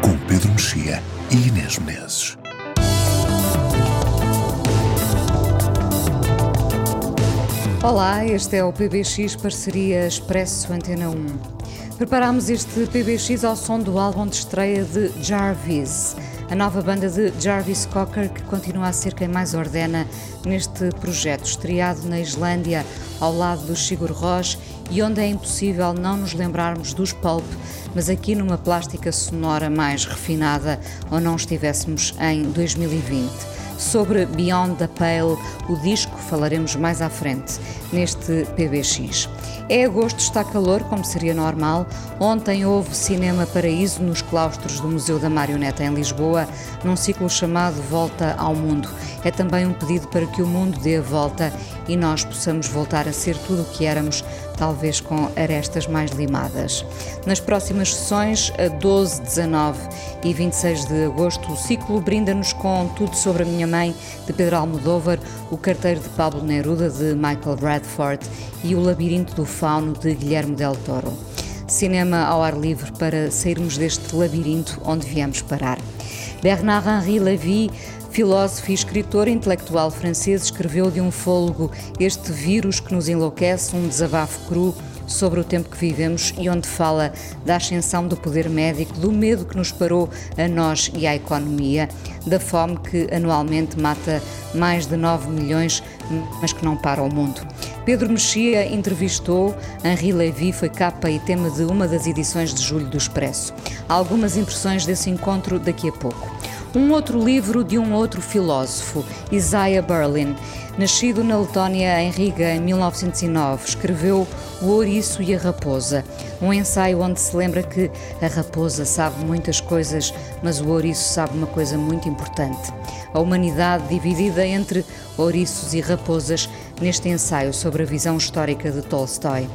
com Pedro Mexia e Inês Menezes. Olá, este é o PBX Parceria Expresso Antena 1. Preparámos este PBX ao som do álbum de estreia de Jarvis, a nova banda de Jarvis Cocker que continua a ser quem mais ordena neste projeto, estreado na Islândia ao lado do Sigur Rós e onde é impossível não nos lembrarmos dos Pulp, mas aqui numa plástica sonora mais refinada ou não estivéssemos em 2020. Sobre Beyond the Pale, o disco falaremos mais à frente, neste PBX. É agosto, está calor, como seria normal. Ontem houve Cinema Paraíso nos claustros do Museu da Marioneta em Lisboa, num ciclo chamado Volta ao Mundo. É também um pedido para que o mundo dê a volta e nós possamos voltar a ser tudo o que éramos, talvez com arestas mais limadas. Nas próximas sessões, a 12, 19 e 26 de agosto, o ciclo brinda-nos com Tudo sobre a Minha Mãe, de Pedro Almodóvar, O Carteiro de Pablo Neruda, de Michael Bradford e O Labirinto do Fauno, de Guilherme Del Toro. Cinema ao ar livre para sairmos deste labirinto onde viemos parar. Bernard-Henri Lévy Filósofo e escritor intelectual francês escreveu de um fôlego este vírus que nos enlouquece, um desabafo cru sobre o tempo que vivemos e onde fala da ascensão do poder médico, do medo que nos parou a nós e à economia, da fome que anualmente mata mais de 9 milhões, mas que não para o mundo. Pedro Mexia entrevistou Henri Lévy, foi capa e tema de uma das edições de julho do Expresso. Algumas impressões desse encontro daqui a pouco. Um outro livro de um outro filósofo, Isaiah Berlin. Nascido na Letónia, em Riga, em 1909, escreveu O Ouriço e a Raposa, um ensaio onde se lembra que a raposa sabe muitas coisas, mas o ouriço sabe uma coisa muito importante. A humanidade dividida entre ouriços e raposas neste ensaio sobre a visão histórica de Tolstói.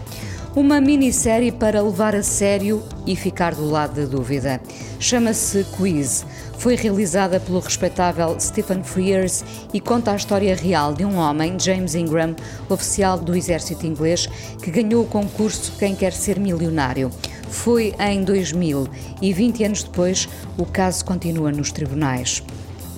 Uma minissérie para levar a sério e ficar do lado da dúvida. Chama-se Quiz. Foi realizada pelo respeitável Stephen Frears e conta a história real de um homem, James Ingram, oficial do exército inglês, que ganhou o concurso Quem Quer Ser Milionário. Foi em 2000 e 20 anos depois o caso continua nos tribunais.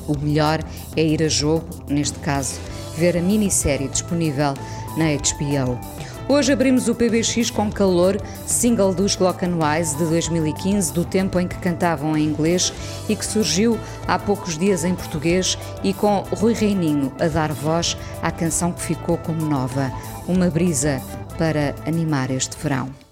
O melhor é ir a jogo, neste caso, ver a minissérie disponível na HBO. Hoje abrimos o PBX com Calor, single dos Glock Wise de 2015, do tempo em que cantavam em inglês e que surgiu há poucos dias em português e com Rui Reininho a dar voz à canção que ficou como nova, uma brisa para animar este verão.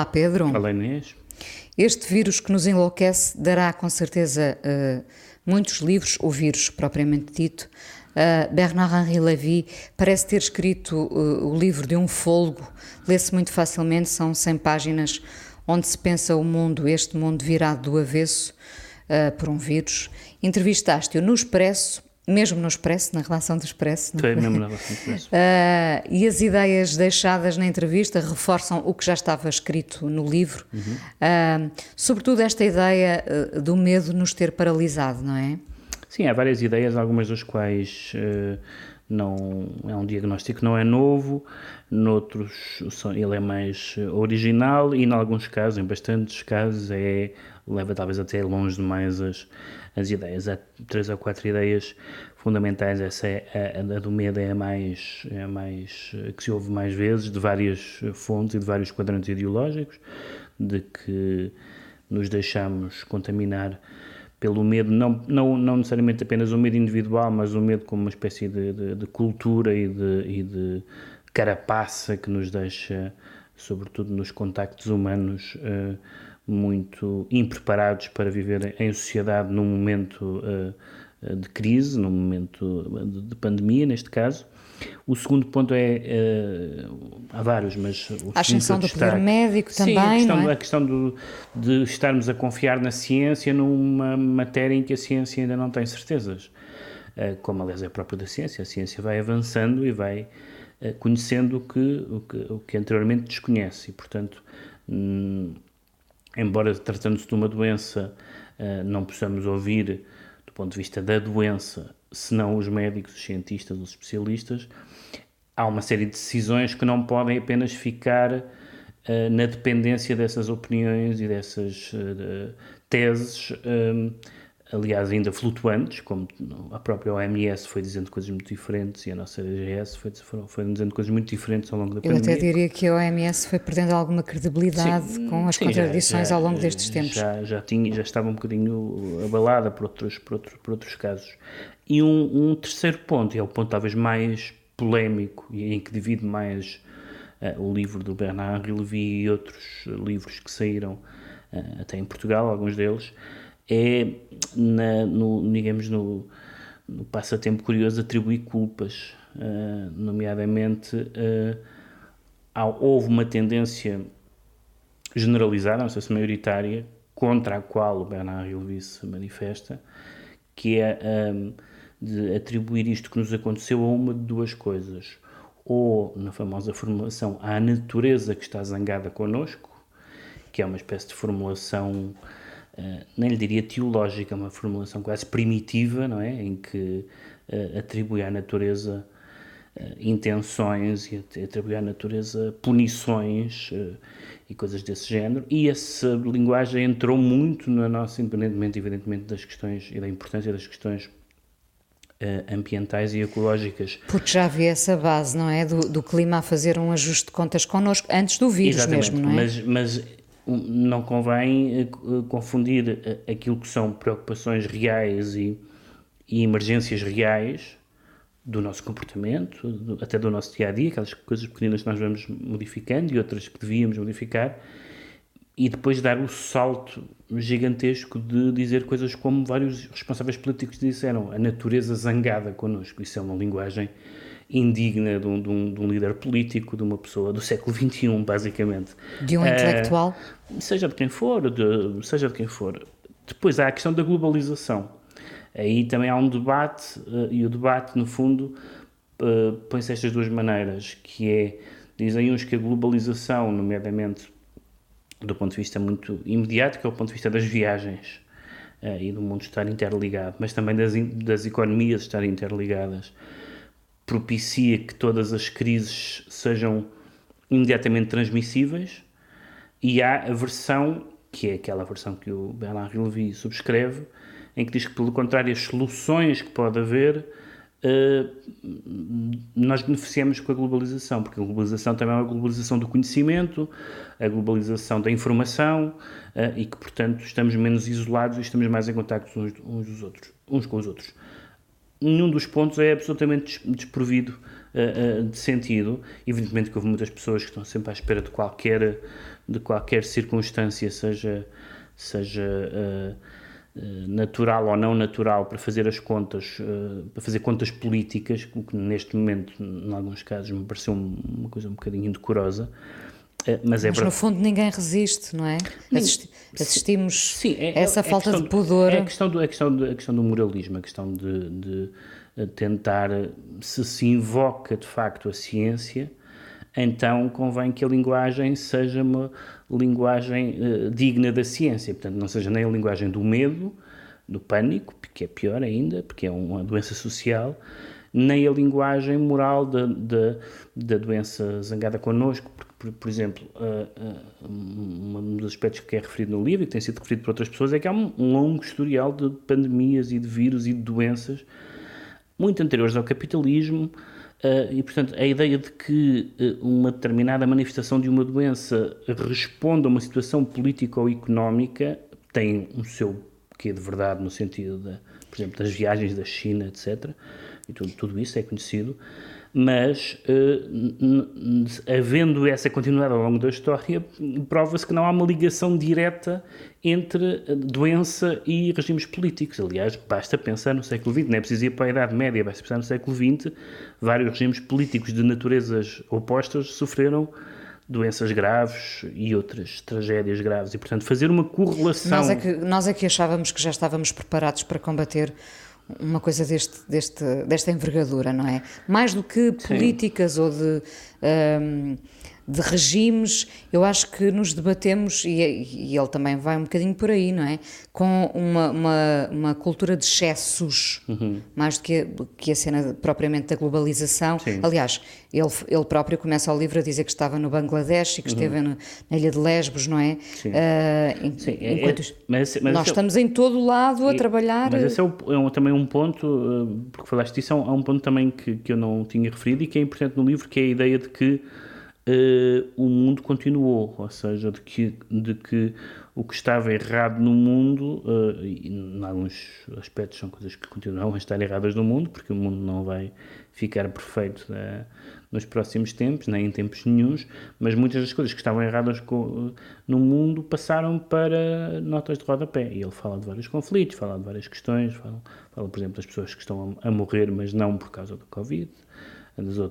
Olá, Pedro. Olá, Inês. Este vírus que nos enlouquece dará com certeza eh, muitos livros, ou vírus propriamente dito. Uh, Bernard-Henri Lévy parece ter escrito uh, o livro de um fôlego, lê-se muito facilmente, são 100 páginas onde se pensa o mundo, este mundo virado do avesso uh, por um vírus. Entrevistaste-o no Expresso, mesmo no Expresso, na relação do Expresso. não foi? mesmo na relação do Expresso. Uh, e as ideias deixadas na entrevista reforçam o que já estava escrito no livro, Uh, sobretudo esta ideia uh, do medo nos ter paralisado, não é? Sim, há várias ideias, algumas das quais eh, não é um diagnóstico que não é novo, noutros são- ele é mais original e em alguns casos, em bastantes casos, é leva talvez até longe demais as, as ideias. Há três ou quatro ideias fundamentais, essa é a, a do medo é a mais, é a mais eh, que se ouve mais vezes, de várias fontes e de vários quadrantes ideológicos, de que nos deixamos contaminar pelo medo, não, não, não necessariamente apenas o medo individual, mas o medo como uma espécie de, de, de cultura e de, e de carapaça que nos deixa, sobretudo nos contactos humanos, eh, muito impreparados para viver em sociedade num momento eh, eh, de crise, num momento de, de pandemia, neste caso. O segundo ponto é, eh, há vários, mas... o A ascensão do poder médico Sim, também, a questão, não é? a questão do, de estarmos a confiar na ciência numa matéria em que a ciência ainda não tem certezas. Eh, Como, aliás, é próprio da ciência. A ciência vai avançando e vai eh, conhecendo o que, o que, o que anteriormente desconhece. E, portanto, hum, embora tratando-se de uma doença, eh, não possamos ouvir, do ponto de vista da doença, senão os médicos, os cientistas, os especialistas, há uma série de decisões que não podem apenas ficar eh, na dependência dessas opiniões e dessas eh, teses, aliás, ainda flutuantes, como a própria OMS foi dizendo coisas muito diferentes e a nossa DGS foi, foram dizendo coisas muito diferentes ao longo da Eu pandemia. até diria que a OMS foi perdendo alguma credibilidade Sim, com as sim, contradições já- ao longo destes tempos. Já, já, tinha, já estava um bocadinho abalada por outros, por outros, por outros casos. E um, um terceiro ponto, e é o ponto talvez mais polémico e em que divide mais eh, o livro do Bernard Lévy e outros livros que saíram eh, até em Portugal, alguns deles, é, na, no, digamos, no, no passatempo curioso atribuir culpas, eh, nomeadamente há- houve uma tendência generalizada, não sei se maioritária, contra a qual o Bernard Lévy se manifesta, que é hum, de atribuir isto que nos aconteceu a uma de duas coisas. Ou, na famosa formulação, à natureza que está zangada connosco, que é uma espécie de formulação, nem lhe diria teológica, uma formulação quase primitiva, não é? Em que eh, atribui à natureza eh, intenções e at- atribui à natureza punições eh, e coisas desse género. E essa linguagem entrou muito na nossa, independentemente, evidentemente, das questões e da importância das questões eh, ambientais e ecológicas. Porque já havia essa base, não é? Do, do clima a fazer um ajuste de contas connosco, antes do vírus Exatamente, mesmo, não é? Mas, mas não convém eh, eh, confundir eh, aquilo que são preocupações reais e, e emergências reais do nosso comportamento, do, até do nosso dia a dia, aquelas coisas pequenas que nós vamos modificando e outras que devíamos modificar, e depois dar o salto gigantesco de dizer coisas como vários responsáveis políticos disseram: a natureza zangada connosco. Isso é uma linguagem indigna de um, de um, de um líder político, de uma pessoa do século XXI, basicamente. De um uh, intelectual? Seja de quem for, de, seja de quem for. Depois há a questão da globalização. Aí também há um debate, uh, e o debate, no fundo, uh, põe-se estas duas maneiras, que é, dizem uns que a globalização, nomeadamente do ponto de vista muito imediato, que é o ponto de vista das viagens uh, e do mundo estar interligado, mas também das, das economias estarem interligadas, propicia que todas as crises sejam imediatamente transmissíveis e há a versão, que é aquela versão que o Bernard Levy subscreve, em que diz que, pelo contrário, as soluções que pode haver Uh, nós beneficiamos com a globalização, porque a globalização também é uma globalização do conhecimento, a globalização da informação uh, e que, portanto, estamos menos isolados e estamos mais em contato uns, uns, uns com os outros nenhum dos pontos é absolutamente desprovido uh, uh, de sentido. Evidentemente que houve muitas pessoas que estão sempre à espera de qualquer, de qualquer circunstância, seja, seja uh, natural ou não natural, para fazer as contas, para fazer contas políticas, o que neste momento, em alguns casos, me pareceu uma coisa um bocadinho indecorosa. Eh, mas, é mas no fundo ninguém resiste, não é? Assisti assistimos sim, é, a essa é, falta de pudor. É a questão, do, a, questão do, a questão do moralismo, a questão de, de eh, tentar, se se invoca de facto a ciência, então convém que a linguagem seja uma linguagem uh, digna da ciência, portanto não seja nem a linguagem do medo, do pânico, que é pior ainda, porque é uma doença social, nem a linguagem moral da, da, da doença zangada connosco, porque, por, por exemplo, uh, uh, um dos aspectos que é referido no livro e que tem sido referido por outras pessoas é que há um, um longo historial de pandemias e de vírus e de doenças muito anteriores ao capitalismo, Uh, e, portanto, a ideia de que uh, uma determinada manifestação de uma doença responda a uma situação política ou económica tem um seu quê de verdade no sentido, de, por exemplo, das viagens da China, etc e tudo, tudo isso é conhecido, mas uh, havendo essa continuidade ao longo da história, prova-se que não há uma ligação direta entre doença e regimes políticos. Aliás, basta pensar no século XX, não é preciso ir para a Idade Média, basta pensar no século XX, vários regimes políticos de naturezas opostas sofreram doenças graves e outras tragédias graves e, portanto, fazer uma correlação... Nós é que, nós é que achávamos que já estávamos preparados para combater uma coisa deste, deste, desta envergadura, não é? Mais do que políticas Sim. ou de. Um, de regimes, eu acho que nos debatemos, e, e, ele também vai um bocadinho por aí, não é? Com uma, uma, uma cultura de excessos, uhum. mais do que, a, que a cena propriamente da globalização. Sim. Aliás, ele, ele próprio começa o livro a dizer que estava no Bangladesh e que uhum. esteve no, na ilha de Lesbos, não é? Sim. Uh, Sim. Enquanto é, mas, mas nós é estamos é, em todo lado a trabalhar. Mas esse é, o, é também um ponto, uh, porque falaste disso, é um, é um ponto também que, que eu não tinha referido e que é importante no livro, que é a ideia de que uh, o mundo continuou, ou seja, de que, de que o que estava errado no mundo, uh, e em alguns aspectos são coisas que continuam a estar erradas no mundo, porque o mundo não vai ficar perfeito uh, nos próximos tempos, nem em tempos nenhums, mas muitas das coisas que estavam erradas no mundo passaram para notas de rodapé. E ele fala de vários conflitos, fala de várias questões, fala, fala por exemplo, das pessoas que estão a, a morrer, mas não por causa do Covid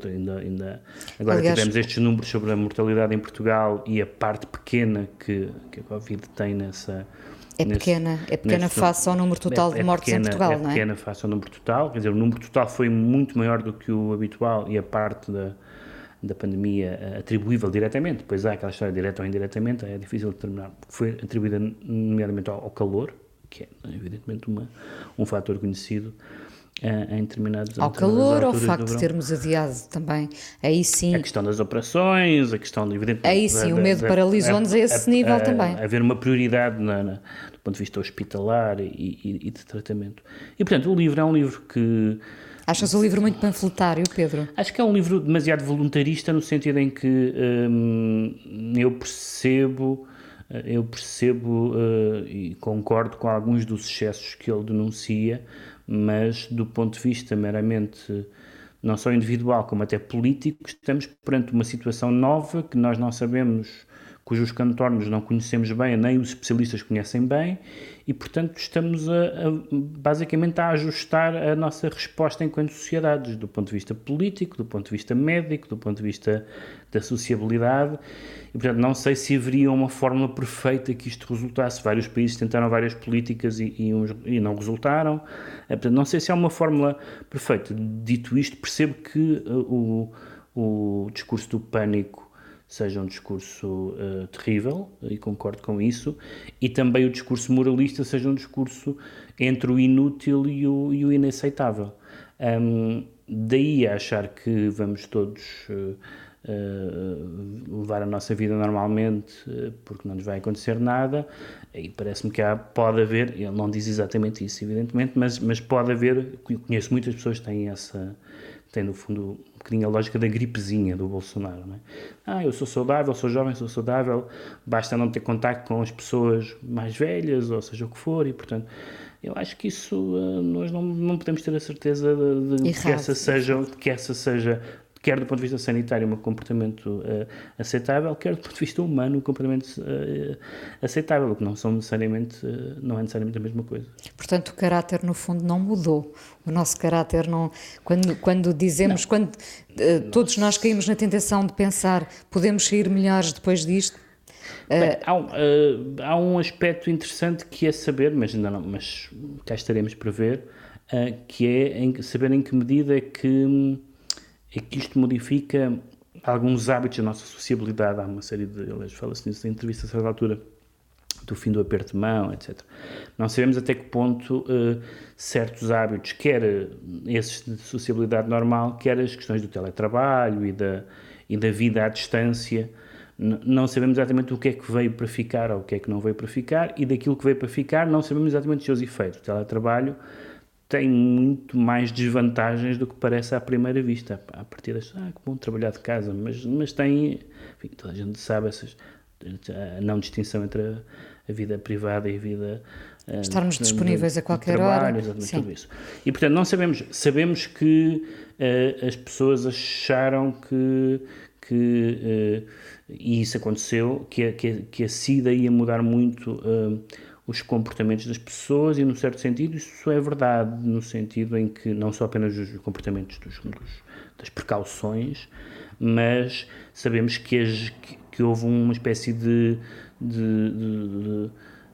Ainda, ainda... Agora Aliás, tivemos estes números sobre a mortalidade em Portugal e a parte pequena que, que a Covid tem nessa. É nesse, pequena, é pequena nesse, face ao número total é, de mortes pequena, em Portugal, é não é? É pequena face ao número total, quer dizer, o número total foi muito maior do que o habitual e a parte da, da pandemia eh, atribuível diretamente, depois há aquela história direta ou indiretamente, é difícil determinar, foi atribuída nomeadamente ao, ao calor, que é evidentemente uma, um fator conhecido, em determinados Ao calor ao facto de termos adiado tambem, aí sim. A questão das operações, a questão de evidentemente. Aí sim, da, o medo paralisou-nos a, esse a, nível a, também. Haver uma prioridade na, na, do ponto de vista hospitalar e, e, e, de tratamento. E portanto, o livro é um livro que. Achas o livro muito panfletário, Pedro? Acho que é um livro demasiado voluntarista no sentido em que hum, eu percebo eu percebo uh, e concordo com alguns dos excessos que ele denuncia, mas do ponto de vista meramente não só individual como até político, estamos perante uma situação nova que nós não sabemos cujos contornos não conhecemos bem, nem os especialistas conhecem bem, e portanto estamos a, a, basicamente a ajustar a nossa resposta enquanto sociedades, do ponto de vista político, do ponto de vista médico, do ponto de vista da sociabilidade, e portanto não sei se haveria uma fórmula perfeita que isto resultasse. Vários países tentaram várias políticas e, e, uns, e não resultaram, é, portanto não sei se há uma fórmula perfeita. Dito isto, percebo que uh, o, o discurso do pânico seja um discurso uh, terrível, e concordo com isso, e também o discurso moralista seja um discurso entre o inútil e o, e o inaceitável. Um, daí a achar que vamos todos uh, uh, levar a nossa vida normalmente porque não nos vai acontecer nada, e parece-me que há, pode haver, ele não diz exatamente isso, evidentemente, mas, mas pode haver, conheço muitas pessoas que têm essa, têm no fundo bocadinho a lógica da gripezinha do Bolsonaro. Não é? Ah, eu sou saudável, sou jovem, sou saudável, basta não ter contato com as pessoas mais velhas, ou seja o que for, e portanto. Eu acho que isso uh, nós não, não podemos ter a certeza de, de que, essa seja, de que essa seja quer do ponto de vista sanitário, um comportamento uh, aceitável, quer do ponto de vista humano, um comportamento uh, aceitável, que não são necessariamente, uh, não é necessariamente a mesma coisa. Portanto, o caráter, no fundo, não mudou. O nosso caráter não. Quando, quando dizemos, não. quando todos nós caímos na tentação de pensar podemos sair melhores depois disto. Bem, há, um, há, um, aspecto interessante que é saber, mas ainda não, mas cá estaremos para ver, que é em, saber em que medida é que hum, é que isto modifica alguns hábitos da nossa sociabilidade. Há uma série de. Aliás, fala-se nisso em entrevista a certa altura, do fim do aperto de mão, etc. Não sabemos até que ponto uh, certos hábitos, quer esses de sociabilidade normal, quer as questões do teletrabalho e da, e da vida à distância, não sabemos exatamente o que é que veio para ficar ou o que é que não veio para ficar, e daquilo que veio para ficar, não sabemos exatamente os seus efeitos. O teletrabalho tem muito mais desvantagens do que parece à primeira vista. A partir das ah, que bom trabalhar de casa, mas, mas tem, enfim, toda a gente sabe essas, a não distinção entre a, a vida privada e a vida ah, estarmos uh, disponíveis a qualquer trabalho, hora, exatamente Sim. tudo isso. E portanto não sabemos, sabemos que uh, as pessoas acharam que que uh, e isso aconteceu que a, que a, que a SIDA ia mudar muito os comportamentos das pessoas e, num certo sentido, isso é verdade, no sentido em que não só apenas os comportamentos dos, dos, das precauções, mas sabemos que, as, que, que houve uma espécie de, de, de, de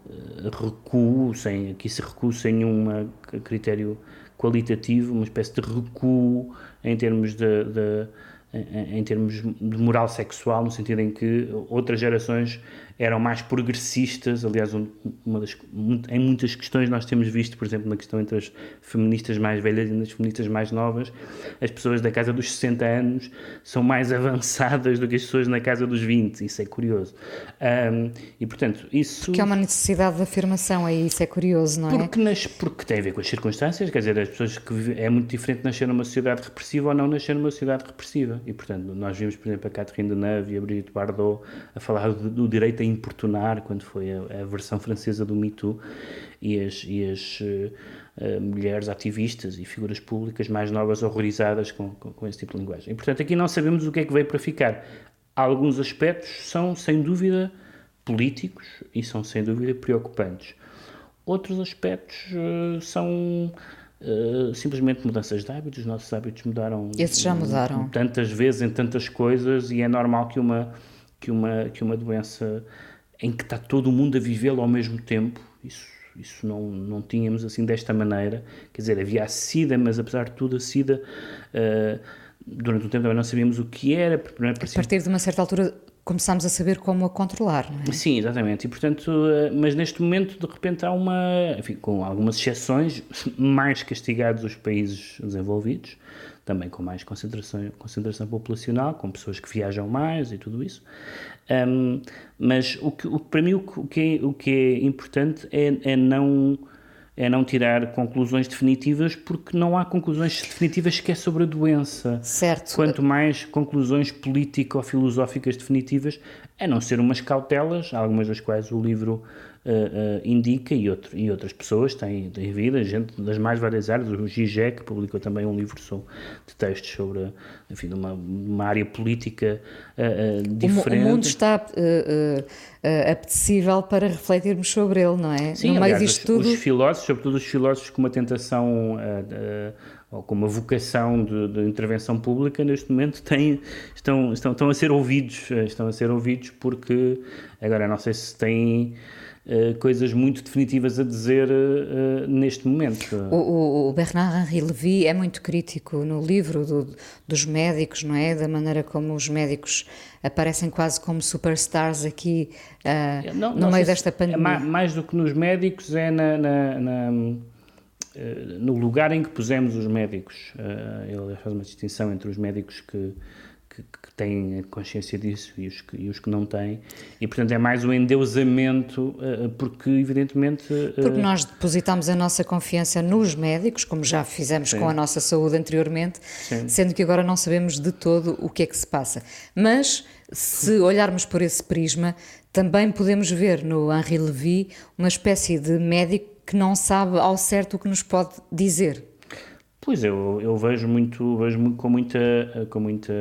eh, recuo, sem, aqui se recuo sem nenhum critério qualitativo, uma espécie de recuo em termos de, de em, em termos de moral sexual, no sentido em que outras gerações eram mais progressistas. Aliás, uma das, em muitas questões nós temos visto, por exemplo, na questão entre as feministas mais velhas e as feministas mais novas, as pessoas da casa dos 60 anos são mais avançadas do que as pessoas na casa dos 20. Isso é curioso. Um, e, portanto, isso... Porque é uma necessidade de afirmação, aí isso é curioso, não é? Porque, nas, porque tem a ver com as circunstâncias, quer dizer, as pessoas que é muito diferente nascer numa sociedade repressiva ou não nascer numa sociedade repressiva. E, portanto, nós vimos, por exemplo, a Catherine Deneuve e a Brigitte Bardot a falar do, do direito a importunar, quando foi a, a versão francesa do Me Too, e as, e as uh, mulheres ativistas e figuras públicas mais novas horrorizadas com, com, com, esse tipo de linguagem. E, portanto, aqui não sabemos o que é que veio para ficar. Alguns aspectos são, sem dúvida, políticos e são, sem dúvida, preocupantes. Outros aspectos uh, são Uh, simplesmente mudanças de hábitos, os nossos hábitos mudaram. Esses já mudaram. Tantas vezes em tantas coisas e é normal que uma, que uma, que uma doença em que está todo o mundo a vivê-lo ao mesmo tempo, isso, isso não, não tínhamos assim desta maneira. Quer dizer, havia a SIDA, mas apesar de tudo, a SIDA, uh, durante um tempo também não sabíamos o que era. A partir de uma certa altura começámos a saber como a controlar, não é? Sim, exatamente. E portanto, eh, mas neste momento de repente há uma, enfim, com algumas exceções, mais castigados os países desenvolvidos, também com mais concentração, concentração populacional, com pessoas que viajam mais e tudo isso. Um, mas o que, o, para mim o que, é, o que é importante é, é não é não tirar conclusões definitivas porque não há conclusões definitivas que é sobre a doença. Certo. Quanto mais conclusões político-filosóficas definitivas, a não ser umas cautelas, algumas das quais o livro uh, indica, e, outro, e outras pessoas têm, têm vida, gente das mais várias áreas, o Gigé, que publicou também um livro sobre, de textos sobre enfim, uma, uma área política diferente. O, mundo está apetecível para refletirmos sobre ele, não é? Sim, no aliás, meio os, tudo... os filósofos, sobretudo os filósofos com uma tentação ou com uma vocação de, de, intervenção pública, neste momento têm, estão, estão, estão a ser ouvidos, estão a ser ouvidos porque, agora não sei se têm uh, coisas muito definitivas a dizer uh, neste momento. O, o, Bernard-Henri Lévy é muito crítico no livro do, dos médicos, não é? Da maneira como os médicos aparecem quase como superstars aqui não, no não meio desta pandemia. É mais, mais, do que nos médicos é na, na, na no lugar em que pusemos os médicos. Ele faz uma distinção entre os médicos que têm consciência disso e os, que, e os que não têm. E, portanto, é mais um endeusamento, uh, porque, evidentemente. Uh, porque nós depositamos a nossa confiança nos médicos, como já fizemos sim. com a nossa saúde anteriormente, sim. sendo que agora não sabemos de todo o que é que se passa. Mas, se olharmos por esse prisma, também podemos ver no Henri Levy uma espécie de médico que não sabe ao certo o que nos pode dizer. Pois eu, eu vejo muito, vejo muito, com muita, com muita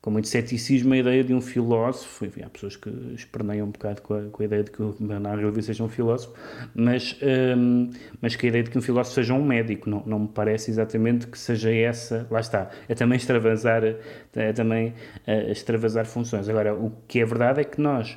com muito ceticismo a ideia de um filósofo, enfim, há pessoas que esperneiam um bocado com a, com a ideia de que o Bernardo Levy seja um filósofo, mas, um, mas que a ideia de que um filósofo seja um médico, não, não me parece exatamente que seja essa, lá está, é também extravasar, é também uh, extravasar funções. Agora, o que é verdade é que nós,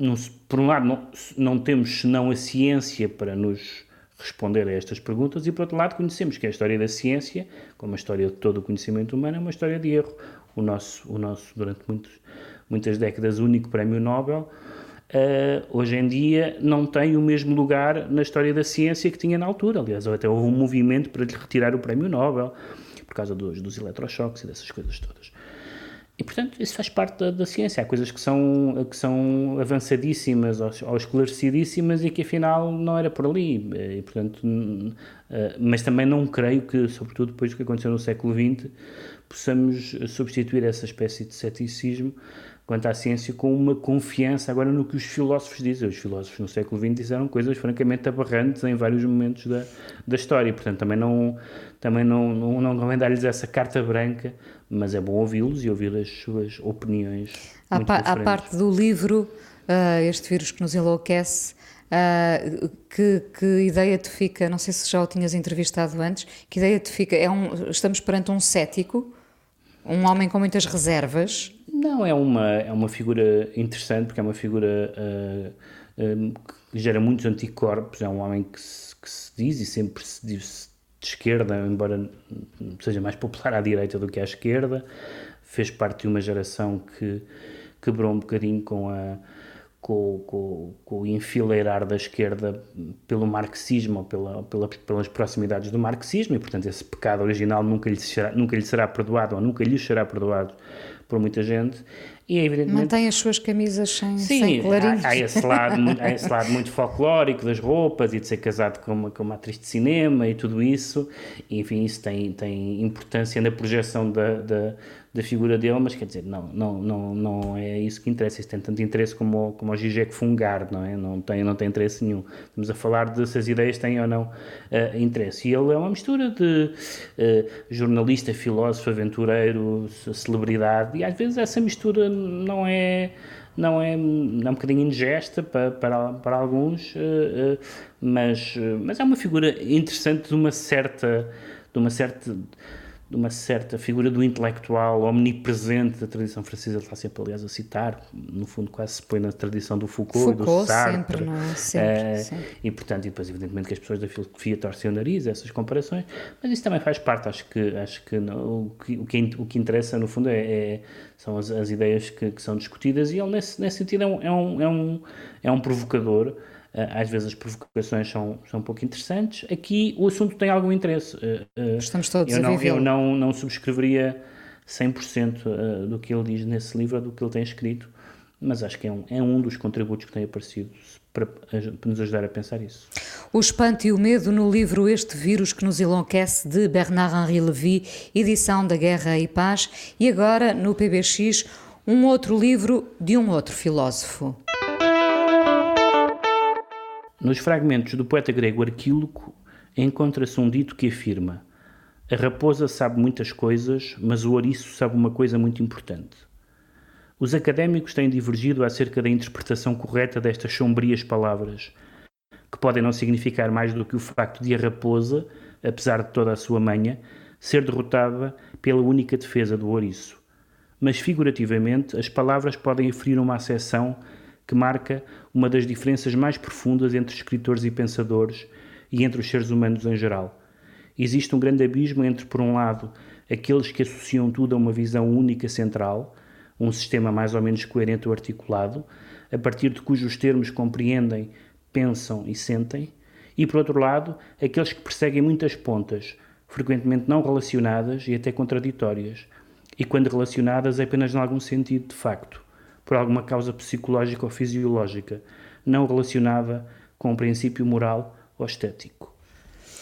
não, por um lado, não, não temos senão a ciência para nos responder a estas perguntas e, por outro lado, conhecemos que a história da ciência, como a história de todo o conhecimento humano, é uma história de erro o nosso, o nosso durante muitos, muitas décadas, único prémio Nobel, uh, hoje em dia não tem o mesmo lugar na história da ciência que tinha na altura. Aliás, até houve um movimento para lhe retirar o prémio Nobel, por causa dos, dos eletrochoques e dessas coisas todas. E, portanto, isso faz parte da, da, ciência. Há coisas que são, que são avançadíssimas ou, ou, esclarecidíssimas e que, afinal, não era por ali. E, portanto, eh, mas também não creio que, sobretudo depois do que aconteceu no século XX, possamos substituir essa espécie de ceticismo quanto à ciência com uma confiança agora no que os filósofos dizem. Os filósofos no século XX disseram coisas francamente aberrantes em vários momentos da, da história, portanto também não também não, não, não convém dar-lhes essa carta branca, mas é bom ouvi-los e ouvir as suas opiniões à, pa à parte do livro, uh, este vírus que nos enlouquece, Uh, que, que, ideia te fica? Não sei se já o tinhas entrevistado antes. Que ideia te fica? É um, estamos perante um cético, um homem com muitas reservas. Não, é uma, é uma figura interessante, porque é uma figura uh, uh, que gera muitos anticorpos. É um homem que se, que se diz e sempre se diz de esquerda, embora seja mais popular à direita do que à esquerda. Fez parte de uma geração que quebrou um bocadinho com a com, com, com, o enfileirar da esquerda pelo marxismo ou pela, pela, pelas proximidades do marxismo e, portanto, esse pecado original nunca lhe, será, nunca lhe será perdoado ou nunca lhe será perdoado por muita gente. E, evidentemente, Mantém as suas camisas sem, sim, sem há, há, esse lado, há esse lado muito folclórico das roupas e de ser casado com uma, com uma atriz de cinema e tudo isso. E, enfim, isso tem, tem importância na projeção da, da da figura dele, mas quer dizer, não, não, não, não é isso que interessa. Isso tem tanto interesse como, como o Zizek Fungar, não é? Não tem, não tem interesse nenhum. Estamos a falar de se as ideias têm ou não uh, interesse. E ele é uma mistura de uh, jornalista, filósofo, aventureiro, celebridade, e às vezes essa mistura não é não é, é um bocadinho ingesta para, para, para alguns, uh, mas, mas é uma figura interessante de uma certa, de uma certa de uma certa figura do intelectual omnipresente da tradição francesa, ele está sempre, aliás, a citar, no fundo quase se põe na tradição do Foucault, Foucault do Sartre. Sempre, não é? Sempre, é, sempre. E, portanto, e depois, evidentemente, que as pessoas da filosofia torcem o nariz, essas comparações, mas isso também faz parte, acho que, acho que não, o, que, o, que, o que interessa, no fundo, é, é são as, as ideias que, que, são discutidas e ele, nesse, nesse sentido, é um, é um, é um, é um provocador, eh, às vezes as provocações são, são um pouco interessantes. Aqui o assunto tem algum interesse. Eh, eh, Estamos todos eu não, a. Eu não, não subscreveria 100% do que ele diz nesse livro, do que ele tem escrito, mas acho que é um, é um dos contributos que tem aparecido para, para nos ajudar a pensar isso. O espanto e o medo no livro Este Vírus que nos enlouquece, de Bernard-Henri Lévy, edição da Guerra e Paz, e agora no PBX, um outro livro de um outro filósofo. Nos fragmentos do poeta grego Arquíloco encontra-se um dito que afirma: A raposa sabe muitas coisas, mas o ouriço sabe uma coisa muito importante. Os académicos têm divergido acerca da interpretação correta destas sombrias palavras, que podem não significar mais do que o facto de a raposa, apesar de toda a sua manha, ser derrotada pela única defesa do ouriço. Mas figurativamente, as palavras podem aferir uma acessão que marca uma das diferenças mais profundas entre escritores e pensadores e entre os seres humanos em geral. Existe um grande abismo entre, por um lado, aqueles que associam tudo a uma visão única central, um sistema mais ou menos coerente ou articulado, a partir de cujos termos compreendem, pensam e sentem, e, por outro lado, aqueles que perseguem muitas pontas, frequentemente não relacionadas e até contraditórias, e quando relacionadas apenas em algum sentido de facto por alguma causa psicológica ou fisiológica, não relacionada com um princípio moral ou estético.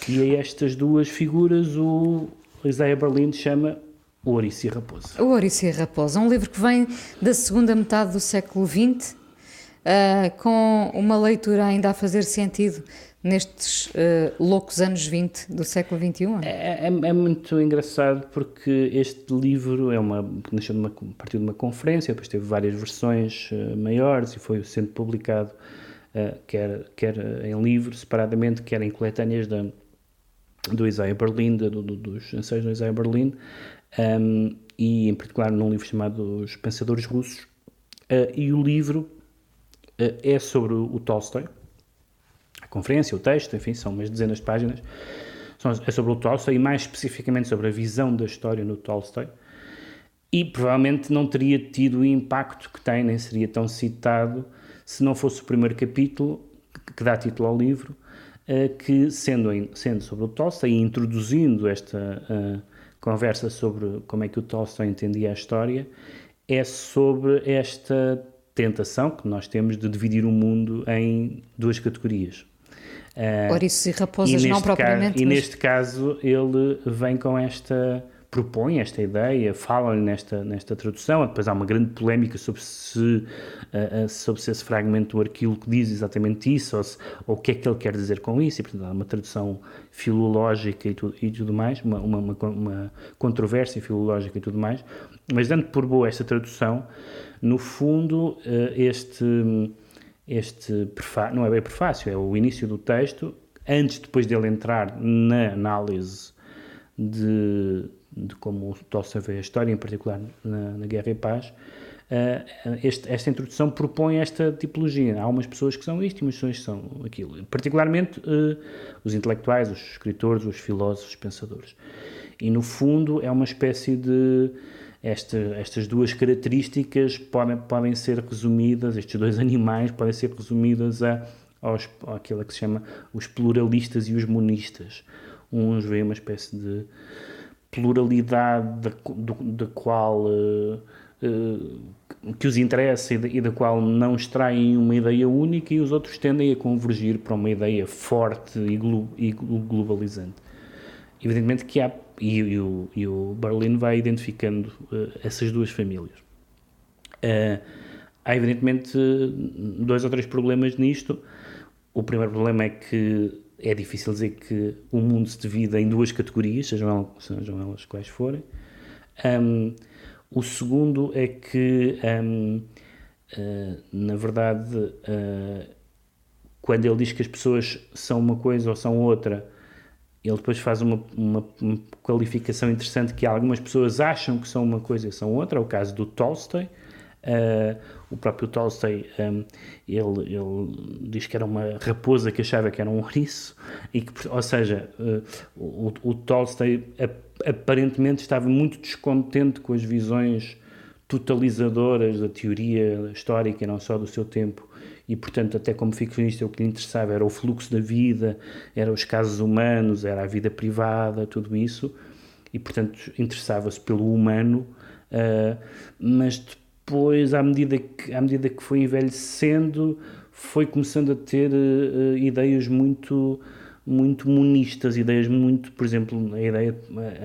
E a estas duas figuras o Isaiah Berlin chama O Ouriço e a Raposa. O Ouriço e a Raposa, um livro que vem da segunda metade do século XX, uh, com uma leitura ainda a fazer sentido nestes uh, loucos anos 20 do século XXI? É, é, é, muito engraçado porque este livro é uma, nasceu de uma, partiu de uma conferência, depois teve várias versões uh, maiores e foi sendo publicado uh, quer, quer em livro separadamente, quer em coletâneas da, do Isaiah Berlin, do, do, dos ensaios do Isaiah Berlin, um, e em particular num livro chamado Os Pensadores Russos. e o livro é sobre o Tolstói, conferência, o texto, enfim, são umas dezenas de páginas, é sobre o Tolstói e mais especificamente sobre a visão da história no Tolstói. E provavelmente não teria tido o impacto que tem, nem seria tão citado, se não fosse o primeiro capítulo que dá título ao livro, eh, que sendo, sendo sobre o Tolstói e introduzindo esta uh, conversa sobre como é que o Tolstói entendia a história, é sobre esta tentação que nós temos de dividir o mundo em duas categorias. Uh, Ouriços e raposas, e não propriamente. Caso, mas... E neste caso ele vem com esta propõe esta ideia, fala-lhe nesta, nesta tradução, depois há uma grande polémica sobre se, uh, sobre se esse fragmento do arquilo que diz exatamente isso, ou, se, ou, o que é que ele quer dizer com isso, e portanto há uma tradução filológica e tudo, e tudo mais, uma, uma, uma, uma controvérsia filológica e tudo mais, mas dando por boa esta tradução, no fundo uh, este este prefácio, não é bem prefácio, é o início do texto, antes depois dele entrar na análise de, de como o Tolstói vê a história, em particular na, na Guerra e Paz, uh, este, esta introdução propõe esta tipologia. Há umas pessoas que são isto e umas pessoas que são aquilo. Particularmente uh, os intelectuais, os escritores, os filósofos, os pensadores. E, no fundo, é uma espécie de esta, estas duas características podem, podem ser resumidas, estes dois animais podem ser resumidas a, aos, àquilo que se chama os pluralistas e os monistas. Uns veem uma espécie de pluralidade da, da qual uh, uh, que os interessa e da, e da, qual não extraem uma ideia única e os outros tendem a convergir para uma ideia forte e, glo, e globalizante. Evidentemente que há e, e, o, e o Berlin vai identificando uh, essas duas famílias. Uh, há evidentemente dois ou três problemas nisto. O primeiro problema é que é difícil dizer que o mundo se divide em duas categorias, sejam, sejam elas quais forem. Um, o segundo é que, um, uh, eh, na verdade, uh, quando ele diz que as pessoas são uma coisa ou são outra, ele depois faz uma, uma, uma, qualificação interessante que algumas pessoas acham que são uma coisa e são outra, é o caso do Tolstói. Uh, o próprio Tolstói, um, ele, ele diz que era uma raposa que achava que era um ouriço, e que, ou seja, uh, o, o Tolstói aparentemente estava muito descontente com as visões totalizadoras da teoria histórica, não só do seu tempo, e, portanto, até como ficcionista, o que lhe interessava era o fluxo da vida, eram os casos humanos, era a vida privada, tudo isso, e, portanto, interessava-se pelo humano, uh, mas depois, à medida, que, à medida que foi envelhecendo, foi começando a ter uh, ideias muito muito monistas, ideias muito, por exemplo, a ideia,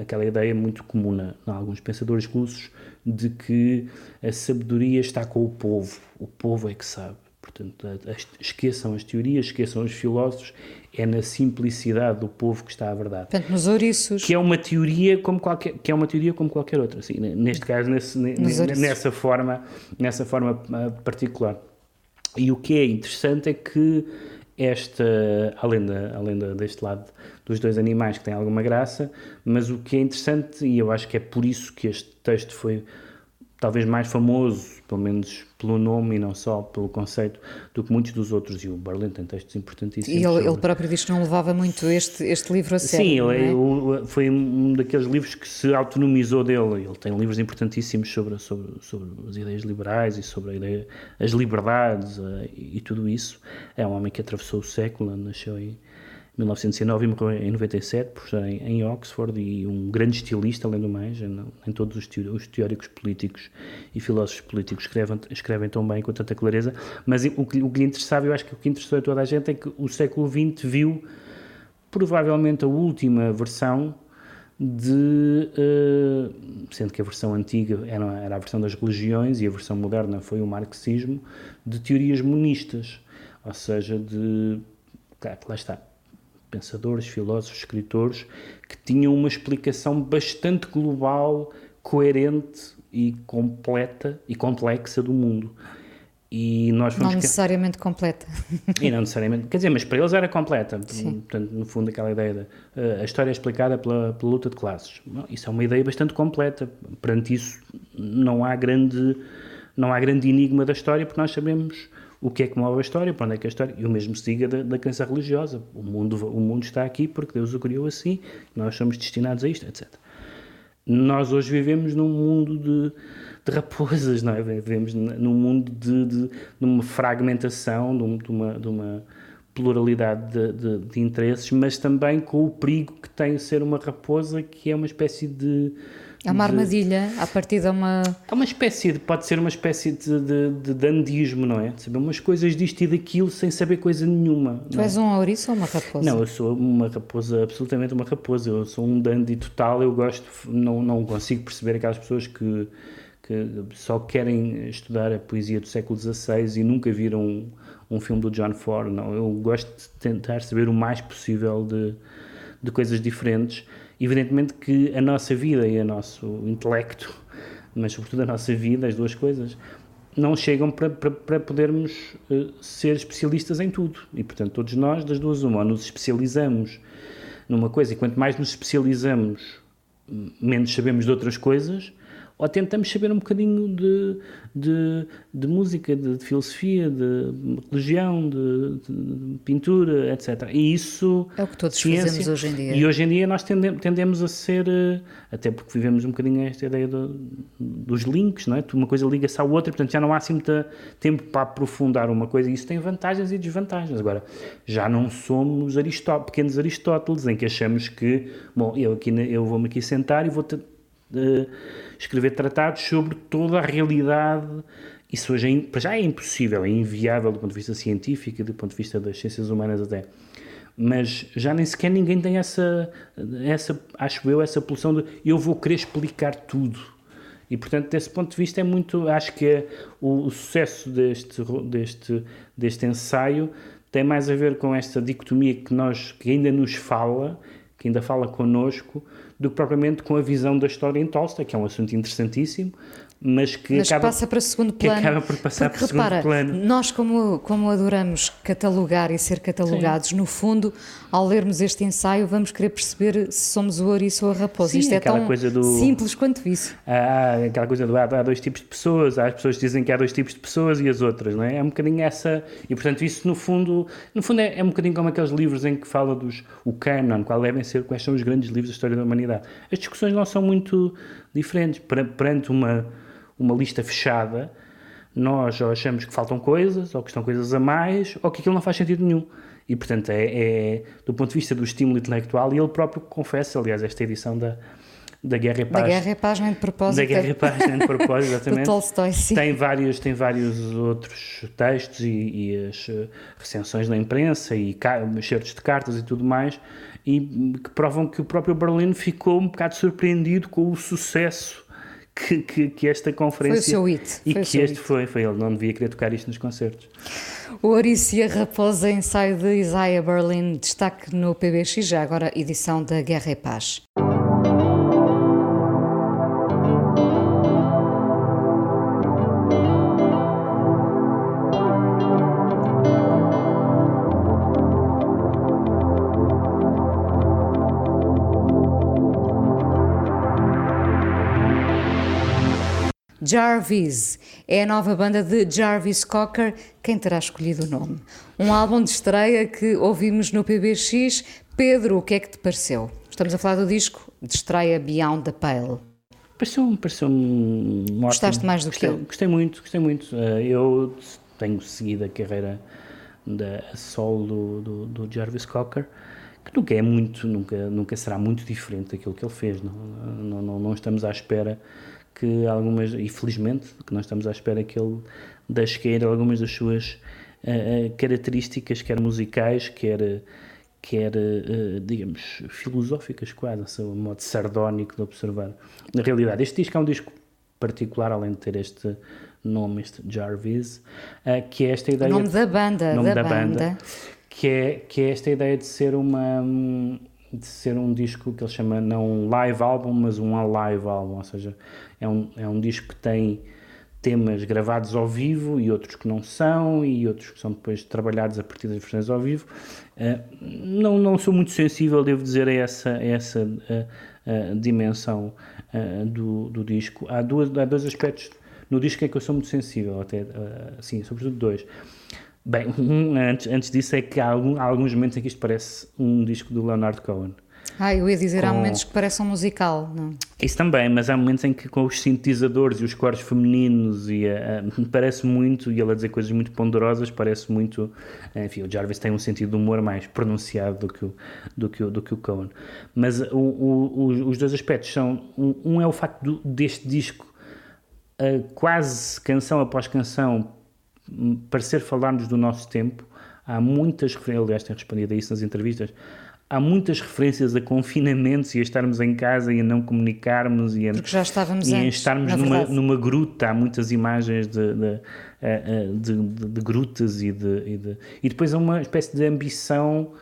aquela ideia muito comum em alguns pensadores russos de que a sabedoria está com o povo, o povo é que sabe. Portanto, esqueçam as teorias, esqueçam os filósofos, é na simplicidade do povo que está a verdade. Portanto, nos ouriços. Que é uma teoria como qualquer, que é uma teoria como qualquer outra, assim, neste caso, nesse, nessa forma, nessa forma ah, particular. E o que é interessante é que esta, além, da, além da, deste lado dos dois animais que têm alguma graça, mas o que é interessante, e eu acho que é por isso que este texto foi talvez mais famoso, pelo menos pelo nome e não só pelo conceito, do que muitos dos outros. E o Berlin tem textos importantíssimos. E ele, ele próprio diz que não levava muito este, este livro a sério. Sim, ele é? foi um daqueles livros que se autonomizou dele. Ele tem livros importantíssimos sobre, sobre, sobre as ideias liberais e sobre ideia, as liberdades uh, e tudo isso. É um homem que atravessou o século, nasceu em 1909 e morreu em 97 por estar em, em, Oxford e um grande estilista, além do mais, em, em todos os, os, teóricos políticos e filósofos políticos escrevem, escrevem tão bem com tanta clareza, mas o que, o que lhe interessava, eu acho que o que interessou a toda a gente é que o século XX viu provavelmente a última versão de, uh, sendo que a versão antiga era, era a versão das religiões e a versão moderna foi o marxismo, de teorias monistas, ou seja, de, claro, lá está, pensadores, filósofos, escritores, que tinham uma explicação bastante global, coerente e completa e complexa do mundo. E nós não necessariamente completa. E não necessariamente, quer dizer, mas para eles era completa. Sim. Portanto, no fundo, aquela ideia da uh, a história é explicada pela, pela luta de classes. Isso é uma ideia bastante completa. Perante isso, não há grande, não há grande enigma da história, porque nós sabemos o que é que move a história, para onde é que a história. E o mesmo se diga da, da crença religiosa. O mundo, o mundo está aqui porque Deus o criou assim, nós somos destinados a isto, etc. Nós hoje vivemos num mundo de, de raposas, não é? Vivemos num mundo de, de, de uma fragmentação, de, de, uma, de uma pluralidade de, de, de, interesses, mas também com o perigo que tem ser uma raposa, que é uma espécie de é uma armadilha, a partir de uma. É uma espécie de. Pode ser uma espécie de, de, de dandismo, não é? De saber umas coisas disto e daquilo sem saber coisa nenhuma. Tu és é? um ouriço ou uma raposa? Não, eu sou uma raposa, absolutamente uma raposa. Eu sou um dandy total. Eu gosto. Não, não consigo perceber aquelas pessoas que, que só querem estudar a poesia do século XVI e nunca viram um, um filme do John Ford. Não, eu gosto de tentar saber o mais possível de, de coisas diferentes Evidentemente que a nossa vida e o nosso intelecto, mas sobretudo a nossa vida, as duas coisas, não chegam para, para, para podermos uh, ser especialistas em tudo. E, portanto, todos nós, das duas uma, ou nos especializamos numa coisa, e quanto mais nos especializamos, menos sabemos de outras coisas, ou tentamos saber um bocadinho de, de, de música, de, de, filosofia, de religião, de, pintura, etc. E isso. É o que todos ciência, fazemos hoje em dia. E hoje em dia nós tendemos, tendemos a ser. Eh, até porque vivemos um bocadinho esta ideia do, dos links, não é? Uma coisa liga-se à outra, portanto já não há assim muito tempo para aprofundar uma coisa. E isso tem vantagens e desvantagens. Agora, já não somos Aristó pequenos Aristóteles, em que achamos que, bom, eu, aqui, eu vou-me aqui sentar e vou. Uh, escrever tratados sobre toda a realidade. Isso hoje é, para já é impossível, é inviável do ponto de vista científico e do ponto de vista das ciências humanas até. Mas já nem sequer ninguém tem essa, essa acho eu, essa pulsão de eu vou querer explicar tudo. E, portanto, desse ponto de vista é muito, acho que é o, o sucesso deste, deste, deste ensaio tem mais a ver com esta dicotomia que nós, que ainda nos fala, que ainda fala connosco, do que propriamente com a visão da história em Tolstói, que é um assunto interessantíssimo, mas que mas acaba, passa para segundo plano. Que acaba por passar Porque, para repara, segundo plano. Nós, como, como adoramos catalogar e ser catalogados, Sim. no fundo, ao lermos este ensaio, vamos querer perceber se somos o ouriço ou a raposa. Sim, Isto é tão do, simples quanto isso. Há aquela coisa do há, há dois tipos de pessoas, há as pessoas que dizem que há dois tipos de pessoas e as outras, não é? É um bocadinho essa. E portanto, isso no fundo, no fundo é, é um bocadinho como aqueles livros em que fala dos. o canon, qual devem ser, quais são os grandes livros da história da humanidade. As discussões não são muito diferentes. Perante uma uma lista fechada, nós ou achamos que faltam coisas, ou que estão coisas a mais, ou que aquilo não faz sentido nenhum. E, portanto, é, é do ponto de vista do estímulo intelectual, e ele próprio confessa, aliás, esta edição da, da Guerra e Paz. Da Guerra e Paz, nem de propósito. Da Guerra e Paz, nem de propósito, exatamente. Tolstói, sim. Tem vários, tem vários outros textos e, e as uh, recensões na imprensa e certos de cartas e tudo mais, e que provam que o próprio Berlim ficou um bocado surpreendido com o sucesso que, que, que esta conferência. Foi o seu hit. E foi que este foi, foi ele, não devia querer tocar isto nos concertos. O Ouriço e a Raposa, ensaio de Isaiah Berlin, destaque no PBX, já agora edição da Guerra e Paz. Jarvis é a nova banda de Jarvis Cocker. Quem terá escolhido o nome? Um álbum de estreia que ouvimos no PBX. Pedro, o que é que te pareceu? Estamos a falar do disco de estreia Beyond the Pale. Pareceu-me pareceu um Gostaste mais do gostei, que eu? Gostei muito, gostei muito. Eh, eu tenho seguido a carreira da solo do, do, do Jarvis Cocker que nunca é muito, nunca, nunca será muito diferente daquilo que ele fez. Não, não, não, não estamos à espera que algumas, e felizmente, que nós estamos à espera que ele deixe cair algumas das suas uh, características, quer musicais, quer, quer uh, digamos, filosóficas quase, um modo sardónico de observar. Na realidade, este disco é um disco particular, além de ter este nome, este Jarvis, uh, que é esta ideia... O nome da banda, nome da, da banda. banda. Que é, que é esta ideia de ser uma de ser um disco que ele chama não um live album, mas um alive album, ou seja, é um, é um disco que tem temas gravados ao vivo e outros que não são, e outros que são depois trabalhados a partir das versões ao vivo. Uh, não, não sou muito sensível, devo dizer, a essa, a essa uh, uh, dimensão do, do disco. Há, duas, há dois aspectos no disco que eu sou muito sensível, até, assim, sobretudo dois. Bem, antes, antes disso é que há, algum, há alguns momentos em que isto parece um disco do Leonard Cohen. Ah, eu ia dizer, com... há momentos que parecem um musical, não? Isso também, mas há momentos em que com os sintetizadores e os coros femininos e uh, parece muito, e ele a dizer coisas muito ponderosas, parece muito, enfim, o Jarvis tem um sentido de humor mais pronunciado do que o, do que o, do que o Cohen. Mas o, o, os dois aspectos são, um, um, é o facto do, deste disco, uh, quase canção após canção, parecer falar-nos do nosso tempo. Há muitas, aliás, tenho respondido a isso nas entrevistas, há muitas referências a confinamentos e a estarmos em casa e a não comunicarmos e a, Porque já estávamos e a estarmos numa, numa gruta. Há muitas imagens de, de, de, de, de grutas e, de, e, e depois há uma espécie de ambição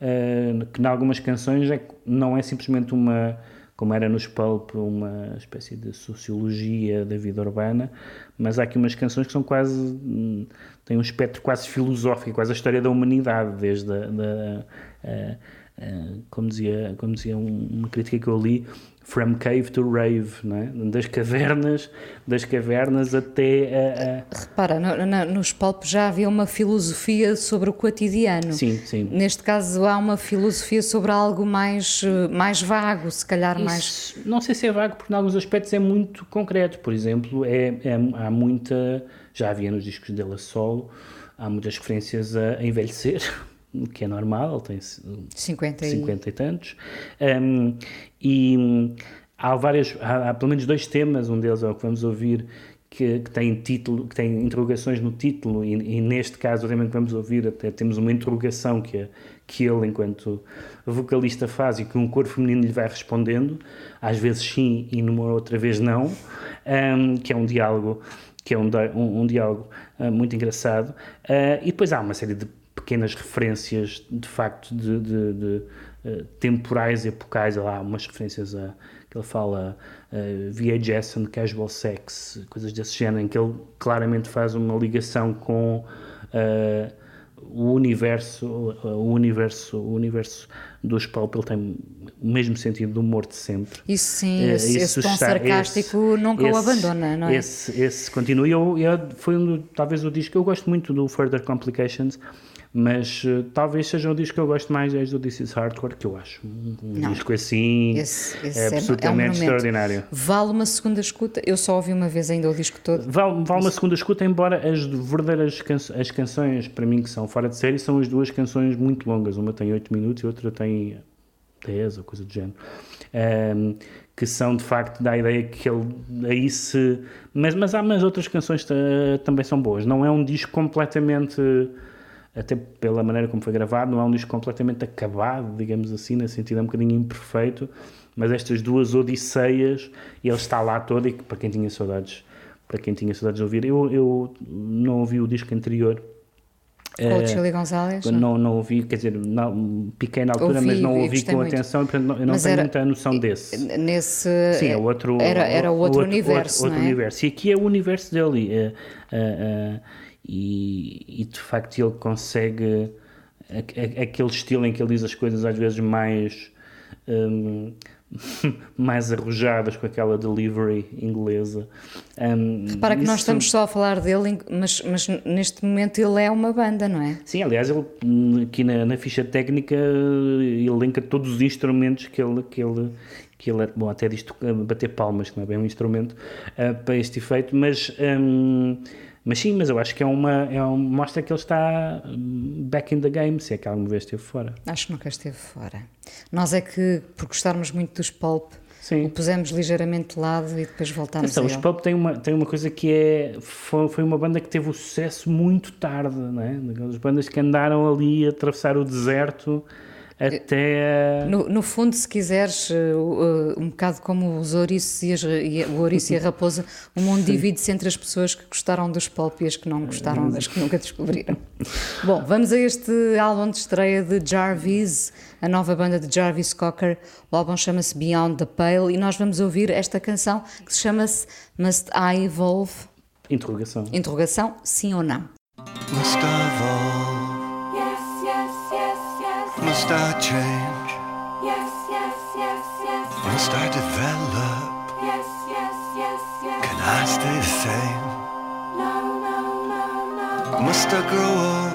uh, que, em algumas canções, é, não é simplesmente uma como era nos Pulp, uma espécie de sociologia da vida urbana, mas há aqui umas canções que são quase. Hum, têm um espectro quase filosófico, quase a história da humanidade, desde a, da, a, a, como, dizia, como dizia uma crítica que eu li, From Cave to Rave, não é? das cavernas, das cavernas até a, a... Repara, no, no, nos pulp já havia uma filosofia sobre o cotidiano. Sim, sim. Neste caso há uma filosofia sobre algo mais, mais vago, se calhar Isso, mais. Não sei se é vago, porque em alguns aspectos é muito concreto. Por exemplo, é, é há muita. Já havia nos discos dele a solo, há muitas referências a envelhecer que é normal, ele tem 50 e, 50 e tantos. Um, e há várias, há, há, pelo menos dois temas, um deles é o que vamos ouvir, que, que tem título, que tem interrogações no título, e, e, neste caso o tema que vamos ouvir até temos uma interrogação que, é, que ele, enquanto vocalista, faz e que um coro feminino lhe vai respondendo, às vezes sim e numa outra vez não, um, que é um diálogo que é um, um, um diálogo uh, muito engraçado. Uh, e depois há uma série de pequenas referências de facto de, de, de uh, temporais epocais, há umas referências a que ele fala uh, VHS and casual sex, coisas desse género, em que ele claramente faz uma ligação com uh, o universo, o universo, o universo dos Pulp, ele tem o mesmo sentido do humor de sempre. Isso sim, uh, esse, esse tom está, sarcástico esse, nunca esse, o abandona, não é? Esse, esse continua, e eu, eu, foi um, talvez o disco, eu gosto muito do Further Complications, mas uh, talvez seja um disco que eu gosto mais desde o This Is Hardcore, que eu acho um, um disco assim esse, esse é absolutamente é um extraordinário. Vale uma segunda escuta? Eu só ouvi uma vez ainda o disco todo. Vale, vale uma segunda escuta, embora as verdadeiras can as canções, para mim, que são fora de série, são as duas canções muito longas. Uma tem 8 minutos e outra tem 10 ou coisa do género. Um, que são de facto da ideia que ele aí se. Mas, mas há mais outras canções também são boas. Não é um disco completamente até pela maneira como foi gravado, não é um disco completamente acabado, digamos assim, no sentido é um bocadinho imperfeito, mas estas duas odisseias, ele está lá todo e para quem tinha saudades, para quem tinha saudades de ouvir, eu, eu não ouvi o disco anterior, Com o Chili Gonzalez? Não, não ouvi, quer dizer, não, piquei na altura, Ouvi mas não ouvi com muito. atenção, portanto não- eu não Mas tenho era- muita noção desse. Nesse. Sim, é outro, Era, era outro, universo, outro é? universo. E aqui é o universo dele. é, e, e de facto ele consegue a- a- aquele estilo em que ele diz as coisas às vezes mais. hum, mais arrojadas com aquela delivery inglesa. Hum, Repara que nós estamos só a falar dele, mas, mas neste momento ele é uma banda, não é? Sim, aliás, ele hum, aqui na, na ficha técnica ele elenca todos os instrumentos que ele, que ele, que ele bom, até diz to- bater palmas, que não é bem um instrumento ah, para este efeito, mas, hum, mas sim, mas eu acho que é uma, é um, mostra que ele está hum, back in the game, se é que alguma vez esteve fora. Acho que nunca esteve fora. Nós é que, por gostarmos muito dos Pulp, Sim. o pusemos ligeiramente de lado e depois voltámos Atenção, a os. Pulp tem uma, tem uma coisa que é. Foi, foi uma banda que teve o sucesso muito tarde, não é? Daquelas bandas que andaram ali a atravessar o deserto até. No, no fundo, se quiseres, eh, o- eh, um bocado como os ouriços e, as, e a- o ouriço e a raposa, o mundo divide-se entre as pessoas que gostaram dos Pulp e as que não gostaram, as que nunca descobriram. Bom, vamos a este álbum de estreia de Jarvis, a nova banda de Jarvis Cocker. O álbum chama-se Beyond the Pale e nós vamos ouvir esta canção que se chama-se Must I Evolve? Interrogação. Interrogação, sim ou não? Must I evolve? Must I change? Yes, yes, yes, yes. Must I develop? Yes, yes, yes, yes. Can I stay the same? No, no, no, no. Must I grow up?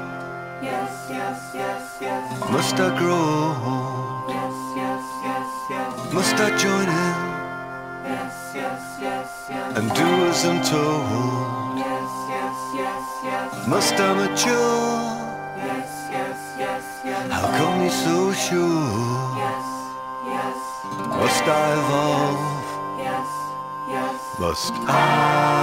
Yes, yes, yes, yes. Must I grow old? Yes, yes, yes, yes. Must I join in Yes, yes, yes, yes. and do as I'm told? Yes, yes, yes, yes. Must I mature? How come you're so sure? Yes, yes, Must I evolve? yes, yes. Must I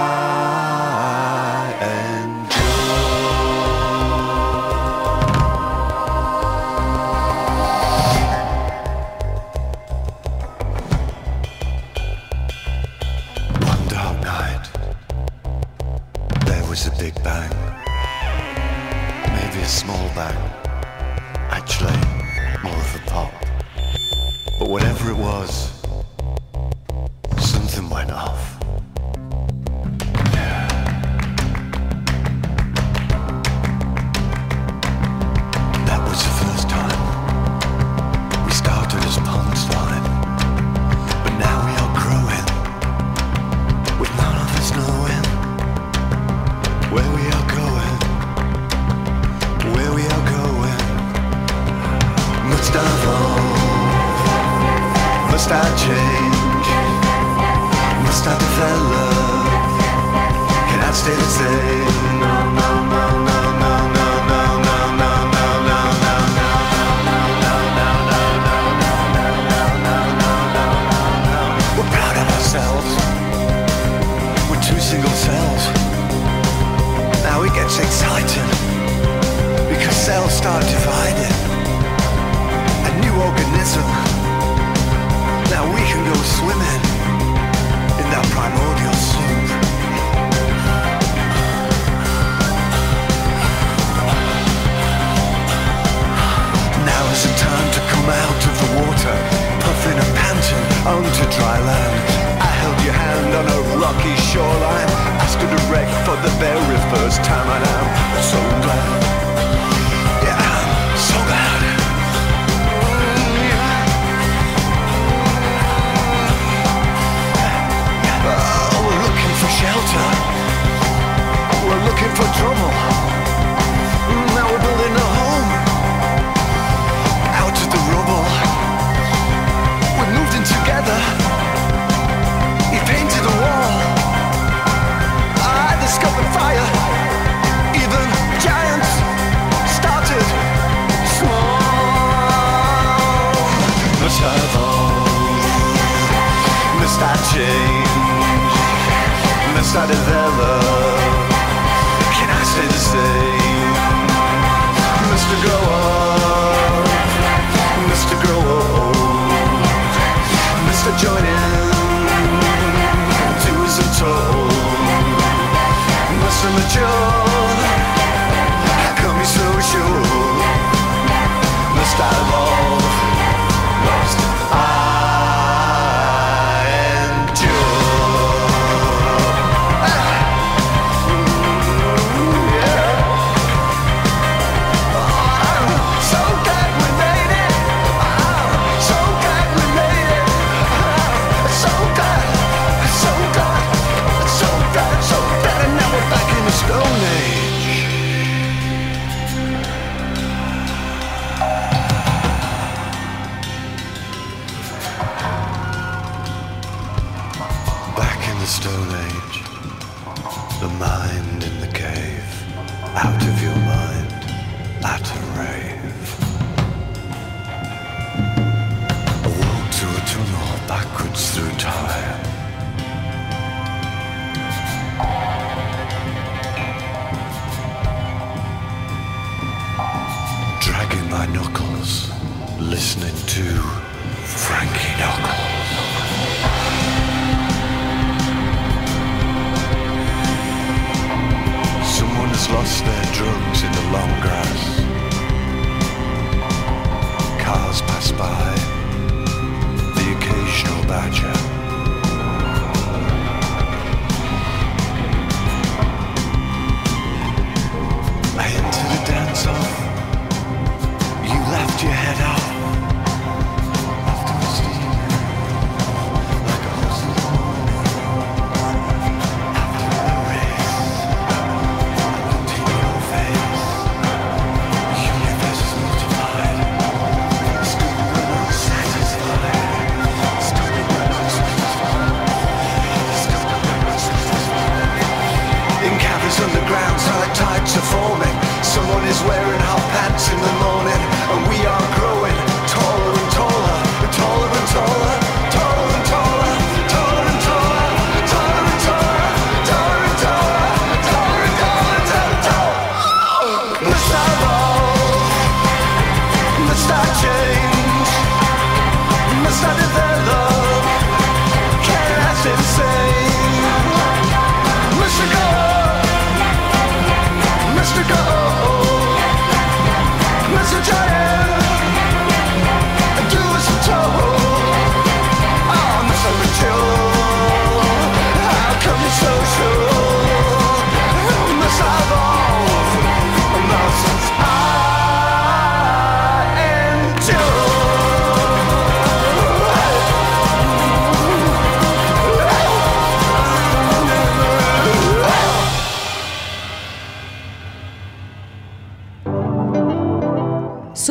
was,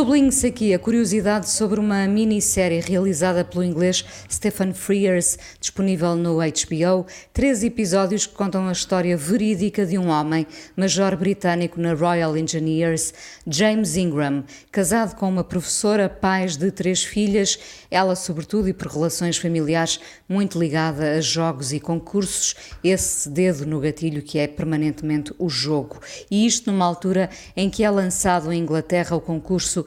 Sublinhe-se aqui a curiosidade sobre uma minissérie realizada pelo inglês Stephen Frears, disponível no HBO. Três episódios que contam a história verídica de um homem, major britânico na Royal Engineers, James Ingram, casado com uma professora, pais de três filhas, ela, sobretudo, e por relações familiares, muito ligada a jogos e concursos, esse dedo no gatilho que é permanentemente o jogo. E isto numa altura em que é lançado em Inglaterra o concurso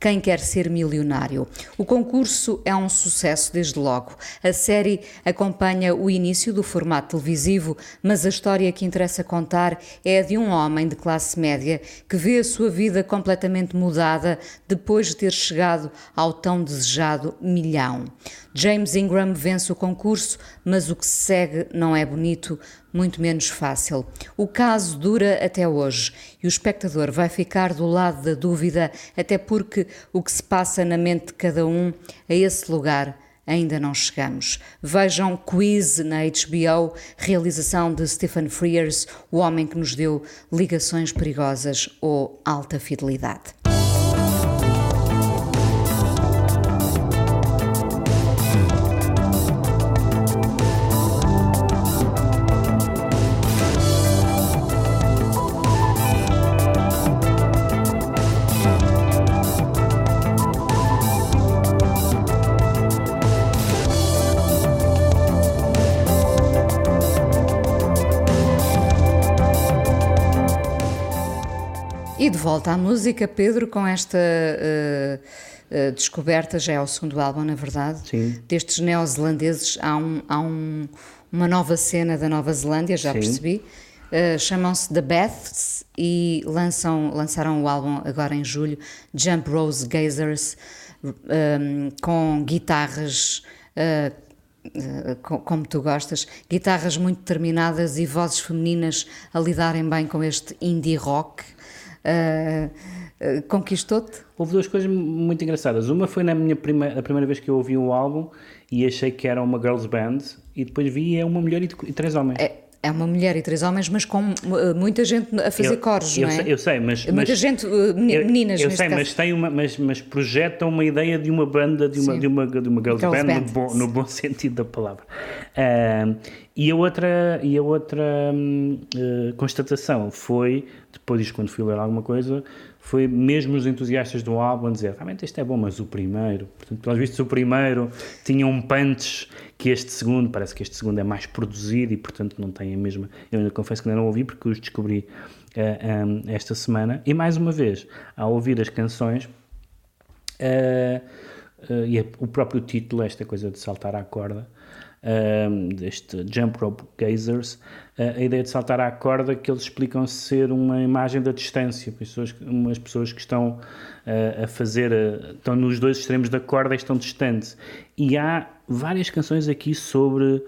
Quem Quer Ser Milionário. O concurso é um sucesso desde logo. A série acompanha o início do formato televisivo, mas a história que interessa contar é a de um homem de classe média que vê a sua vida completamente mudada depois de ter chegado ao tão desejado milhão. James Ingram vence o concurso, mas o que se segue não é bonito, muito menos fácil. O caso dura até hoje e o espectador vai ficar do lado da dúvida, até porque o que se passa na mente de cada um a esse lugar ainda não chegamos. Vejam Quiz na HBO, realização de Stephen Frears, o homem que nos deu ligações perigosas ou alta fidelidade. De volta à música, Pedro, com esta uh, uh, descoberta, já é o segundo álbum, na verdade, Sim. destes neozelandeses. Há, um, há um, uma nova cena da Nova Zelândia, já Sim. percebi. Uh, Chamam-se The Beths e lançam, lançaram o álbum agora em julho, Jump Rose Gazers, um, com guitarras. Uh, como tu gostas, guitarras muito determinadas e vozes femininas a lidarem bem com este indie rock. Uh, uh, conquistou-te? Houve duas coisas muito engraçadas. Uma foi na minha primeira, a primeira vez que eu ouvi o álbum e achei que era uma girls band e depois vi é uma mulher e, e três homens. É, É uma mulher e três homens, mas com uh, muita gente a fazer Eu- coros, eu não é? sei- eu sei, mas- Muita mas- gente, uh, meni- Eu- meninas eu neste sei, caso. mas tem uma, mas, mas projeta uma ideia de uma banda, de uma, Sim. de uma, de uma girls, Girls band, band. No, bom, no bom sentido da palavra. Ahm, e a outra, e a outra eh, constatação foi, depois quando fui ler alguma coisa, foi mesmo os entusiastas do álbum a dizer realmente este é bom, mas o primeiro, portanto, pelos vistos, o primeiro tinha um punch que este segundo, parece que este segundo é mais produzido e, portanto, não tem a mesma. Eu ainda confesso que ainda não ouvi porque os descobri eh, hum, esta semana. E mais uma vez, ao ouvir as canções, eh, eh, e o próprio título, esta coisa de saltar à corda, ehm, deste Jump Rope Gazers, eh, a ideia de saltar à corda que eles explicam ser uma imagem da distância, pessoas, umas pessoas que estão eh, a fazer, eh, estão nos dois extremos da corda e estão distantes. E há várias canções aqui sobre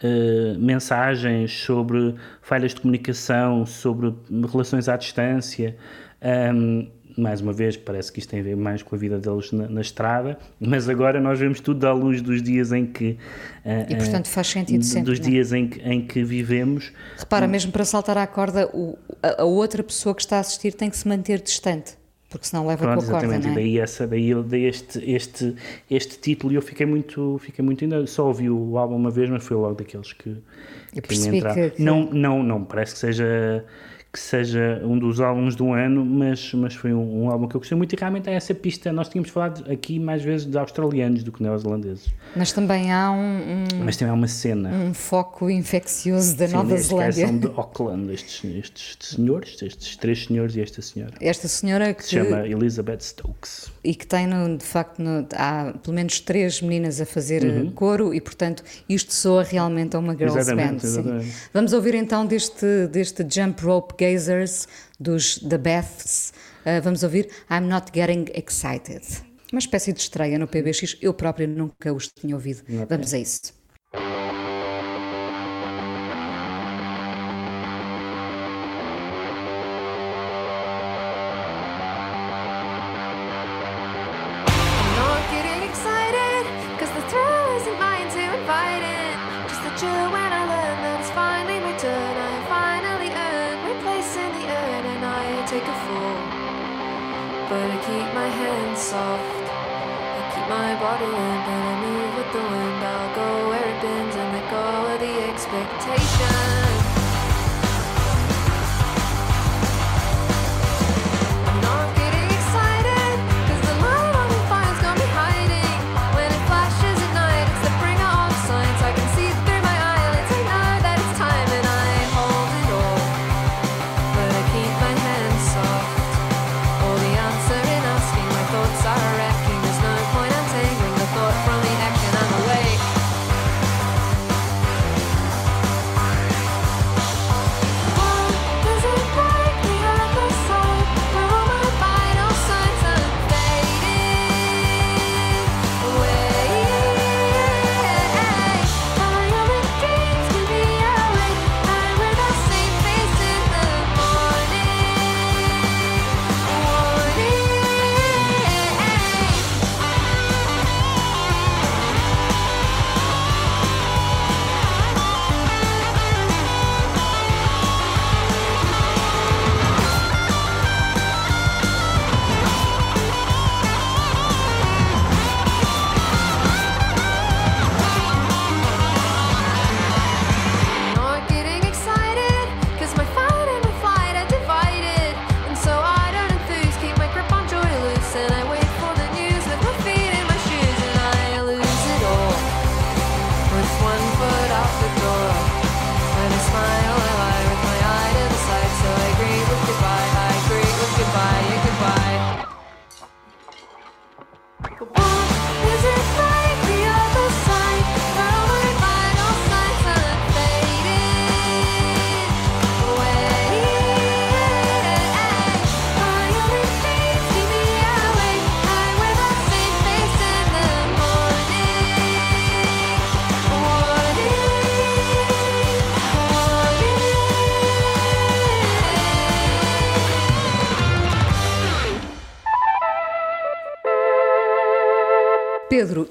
eh, mensagens, sobre falhas de comunicação, sobre relações à distância. Ehm, mais uma vez, parece que isto tem a ver mais com a vida deles na, na estrada, mas agora nós vemos tudo à luz dos dias em que. eh, E, portanto, eh, faz sentido sempre, Dos não é? dias em que, em que vivemos. Repara, mesmo para saltar à corda, o- a, a outra pessoa que está a assistir tem que se manter distante, porque senão leva Pronto, com a corda, exatamente, não e é? daí, essa, daí eu dei este, este, este título e eu fiquei muito, fiquei muito ainda, só ouvi o álbum uma vez, mas foi logo daqueles que, Eu que me entraram. que- que- Não, não, não, parece que seja, que seja um dos álbuns do ano, mas, mas foi um, um álbum que eu gostei muito e realmente é essa pista, nós tínhamos falado aqui mais vezes de australianos do que neozelandeses, Mas também há um, um- mas também há uma cena. um foco infeccioso da Sim, Nova Zelândia. são de Auckland, estes, estes senhores, estes três senhores e esta senhora. Esta senhora que, Se chama Elizabeth Stokes. e que tem, no- de facto, no- há pelo menos três meninas a fazer Uhum. uh, coro e, portanto, isto soa realmente a uma girls Exatamente, band. exatamente. Vamos ouvir então deste, deste Jump Rope Gazers dos The Beths. Uh, vamos ouvir I'm Not Getting Excited. Uma espécie de estreia no PBX. Eu própria nunca os tinha ouvido. Vamos a isso.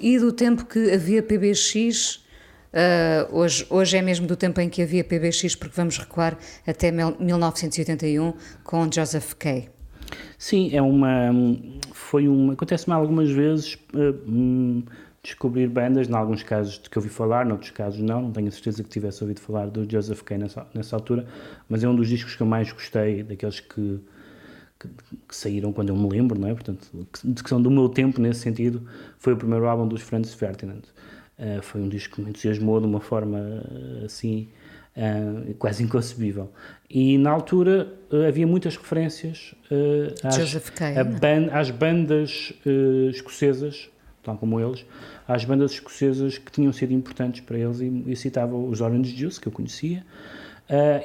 E do tempo que havia PBX, Uh, hoje, hoje é mesmo do tempo em que havia PBX, porque vamos recuar até 1981 com Joseph Kay. Sim, é uma. Foi uma. Acontece-me algumas vezes uh, descobrir bandas, em alguns casos de que ouvi falar, noutros casos não, não tenho a certeza que tivesse ouvido falar do Joseph Kay nessa, nessa altura, mas é um dos discos que eu mais gostei, daqueles que, que, que saíram quando eu me lembro, não é? Portanto, que, que, são do meu tempo nesse sentido, foi o primeiro álbum dos Franz Ferdinand. Uh, foi um disco que me entusiasmou de uma forma uh, assim uh, quase inconcebível. E na altura havia muitas referências às, Kay, ban às bandas escocesas, tal como eles, às bandas escocesas que tinham sido importantes para eles e, e citava os Orange Juice, que eu conhecia,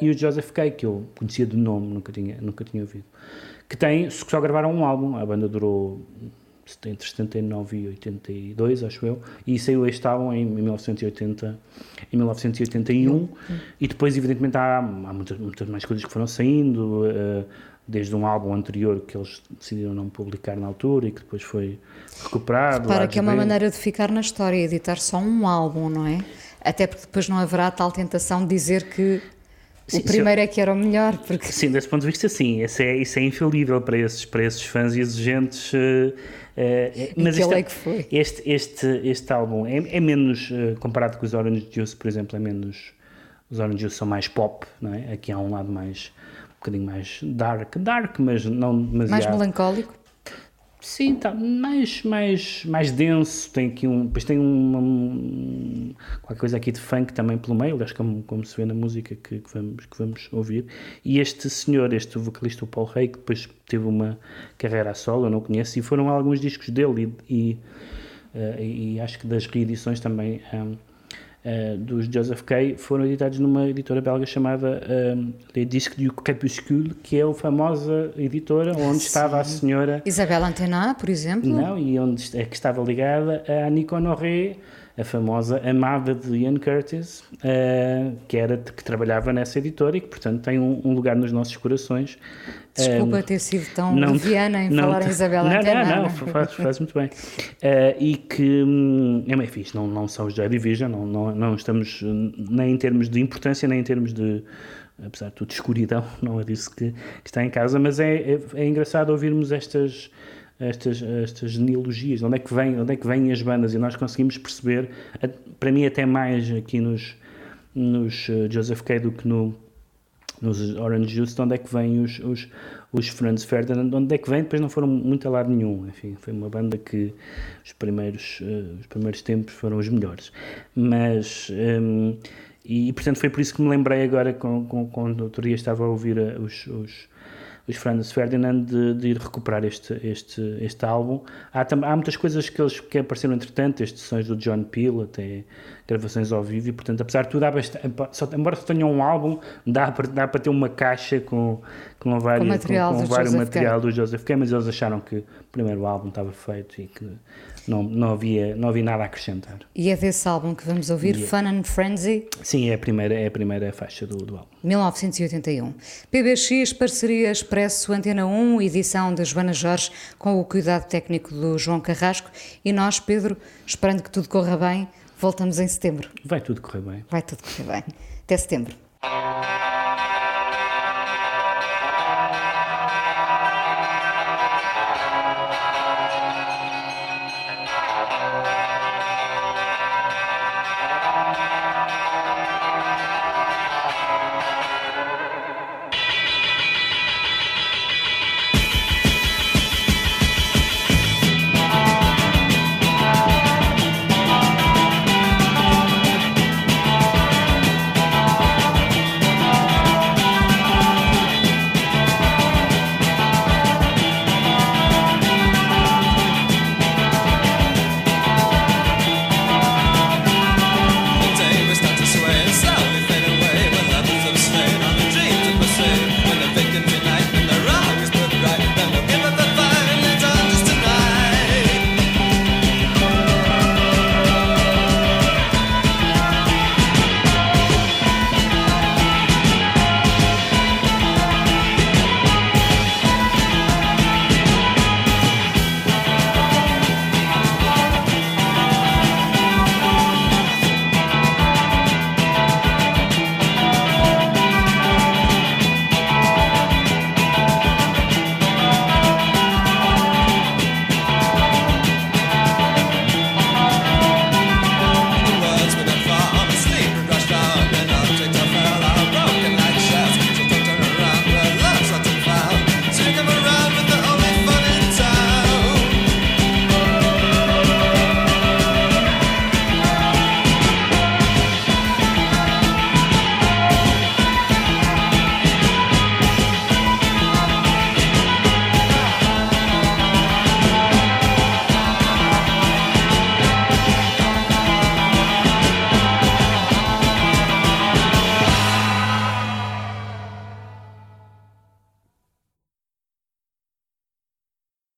e o Joseph Kay, que eu conhecia de nome, nunca tinha, nunca tinha ouvido. Que tem, só gravaram um álbum, a banda durou entre 79 e 82, acho eu, e saiu este álbum em 1980, em 1981, uhum. e depois, evidentemente, há, há muitas, muitas, mais coisas que foram saindo, uh, desde um álbum anterior que eles decidiram não publicar na altura e que depois foi recuperado. Para que é uma maneira de ficar na história, editar só um álbum, não é? Até porque depois não haverá tal tentação de dizer que Sim, o primeiro eu... é que era o melhor. Porque... Sim, desse ponto de vista, sim. Isso é, isso é infalível para esses, para esses fãs exigentes. Uh, uh, mas este, é que foi? Este, este, este álbum é, é menos, uh, comparado com os Orange Juice, por exemplo, é menos. Os Orange Juice são mais pop, não é? Aqui há um lado mais. um bocadinho mais dark. Dark, mas não demasiado. Mais melancólico? Sim, tá mais, mais, mais denso. Tem aqui um. Depois tem uma, um, qualquer coisa aqui de funk também pelo meio, aliás, como, como se vê na música que, que, vamos, que vamos ouvir. E este senhor, este vocalista, o Paul Rey, que depois teve uma carreira a solo, eu não conheço, e foram alguns discos dele e, e, uh, e acho que das reedições também. Um, uh, dos Joseph Kay foram editados numa editora belga chamada uh, Les Disques du Crépuscule, que é a famosa editora onde Sim. estava a senhora... Isabelle Antenat, por exemplo? Não, e onde é que estava ligada a Annie Honoré, a famosa amada de Ian Curtis, uh, que, era, que trabalhava nessa editora e que, portanto, tem um, um lugar nos nossos corações. Desculpa um, ter sido tão não, leviana em não, falar em Isabel Não, Antena, não, não, faz, faz muito bem. Uh, e que hum, é bem fixe, não, não são os Joy Division, não, não, não estamos nem em termos de importância, nem em termos de apesar de tudo escuridão, não é disso que, que está em casa, mas é, é, é engraçado ouvirmos estas estas, estas genealogias, onde é, que vem, onde é que vêm as bandas, e nós conseguimos perceber, para mim até mais aqui nos, nos uh, Joseph Kay do que no, nos Orange Juice, onde é que vêm os, os, os Franz Ferdinand, onde é que vêm, depois não foram muito a lado nenhum, enfim, foi uma banda que os primeiros, uh, os primeiros tempos foram os melhores, mas... Um, e, portanto foi por isso que me lembrei agora com, com, quando outro dia estava a ouvir uh, os, os os Franz Ferdinand de, de, ir recuperar este, este, este álbum. Há, há muitas coisas que, eles, que apareceram entretanto, estes sons do John Peel, até gravações ao vivo, e portanto, apesar de tudo, há bastante, só, embora só tenham um álbum, dá para, dá para ter uma caixa com, com, vários, com, material, com, com vários material do Joseph K, mas eles acharam que o primeiro álbum estava feito e que não, não, havia, não havia nada a acrescentar. E é desse álbum que vamos ouvir, yeah. Fun and Frenzy? Sim, é a primeira, é a primeira faixa do, do álbum. 1981. PBX, parceria Expresso Antena 1, edição de Joana Jorge, com o cuidado técnico do João Carrasco. E nós, Pedro, esperando que tudo corra bem, voltamos em setembro. Vai tudo correr bem. Vai tudo correr bem. Até setembro.